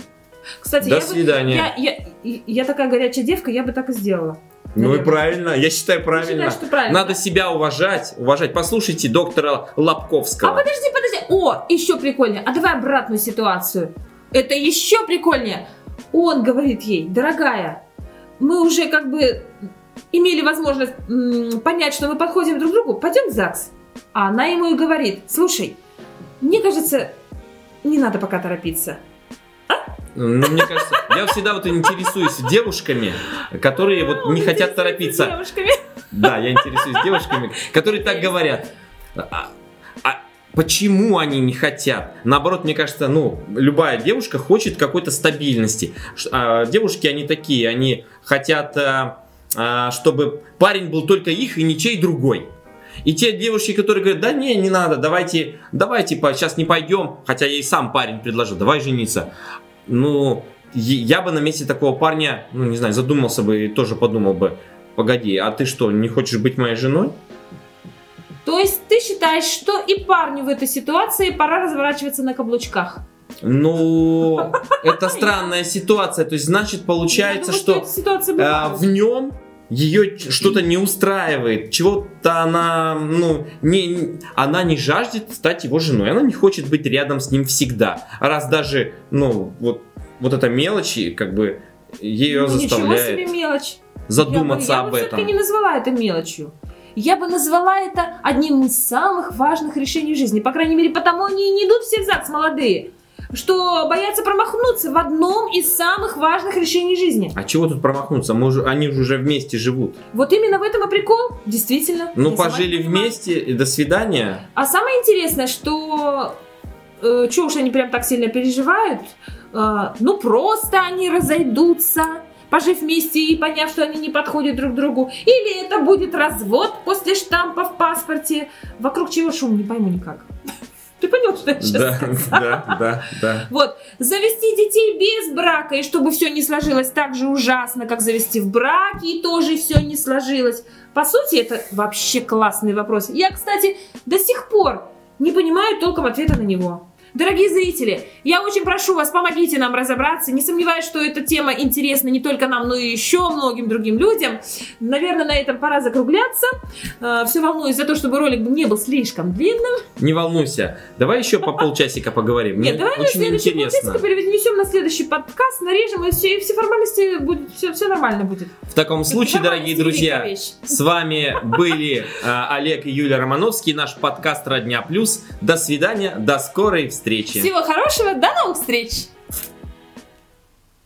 Кстати, До я, бы- свидания. я, я, я такая горячая девка, я бы так и сделала. Ну и наверное. правильно, я считаю Я правильно. считаю, что правильно. Надо себя уважать, уважать. Послушайте доктора А Лобковского. подожди, подожди. О, еще прикольнее. А давай обратную ситуацию. Это еще прикольнее. Он говорит ей, дорогая, мы уже как бы имели возможность м, понять, что мы подходим друг к другу, пойдем в ЗАГС. А она ему и говорит, слушай, мне кажется, не надо пока торопиться. Ну, мне кажется, я всегда вот интересуюсь девушками, которые вот не хотят торопиться. Девушками. Да, я интересуюсь девушками, которые так говорят. Почему они не хотят? Наоборот, мне кажется, ну, любая девушка хочет какой-то стабильности. А, девушки, они такие, они хотят, а, а, чтобы парень был только их и ничей другой. И те девушки, которые говорят, да не, не надо, давайте, давайте, сейчас не пойдем, хотя ей сам парень предложил, давай жениться. Ну, я бы на месте такого парня, ну, не знаю, задумался бы и тоже подумал бы, погоди, а ты что, не хочешь быть моей женой? То есть ты считаешь, что и парню в этой ситуации пора разворачиваться на каблучках? Ну, это странная ситуация, то есть, значит, Я получается, думаю, что э, бывает. в нем ее что-то не устраивает, чего-то она, ну, не, она не жаждет стать его женой, она не хочет быть рядом с ним всегда. А раз даже, ну, вот, вот эта мелочи, как бы, ее Ну, Ничего себе заставляет мелочь. задуматься я бы, об я бы этом. все-таки не назвала это мелочью. Я бы назвала это одним из самых важных решений жизни. По крайней мере, потому они и не идут все в ЗАГС молодые. Что боятся промахнуться в одном из самых важных решений жизни. А чего тут промахнуться? Мы же- они же уже вместе живут. Вот именно в этом и прикол. Действительно. Ну, пожили вместе, и до свидания. А самое интересное, что... Э, что уж они прям так сильно переживают? Э, ну, просто они разойдутся, пожив вместе и поняв, что они не подходят друг другу. Или это будет развод после штампа в паспорте. Вокруг чего шум, не пойму никак. (laughs) Ты понял, что я сейчас Да, сказала? да, да, да. Вот, завести детей без брака, и чтобы все не сложилось так же ужасно, как завести в браке, и тоже все не сложилось. По сути, это вообще классный вопрос. Я, кстати, до сих пор не понимаю толком ответа на него. Дорогие зрители, я очень прошу вас, помогите нам разобраться. Не сомневаюсь, что эта тема интересна не только нам, но и еще многим другим людям. Наверное, на этом пора закругляться. Э, Все волнуюсь за то, чтобы ролик не был слишком длинным. Не волнуйся. Давай еще по полчасика поговорим. Нет, давай очень интересно. перенесем на следующий подкаст, нарежем, и все, и все формальности будет, все, все нормально будет. В таком случае, дорогие друзья, с вами были э, Олег и Юлия Романовский, наш подкаст «Родня Плюс». До свидания, до скорой встречи. Всего хорошего, до новых встреч!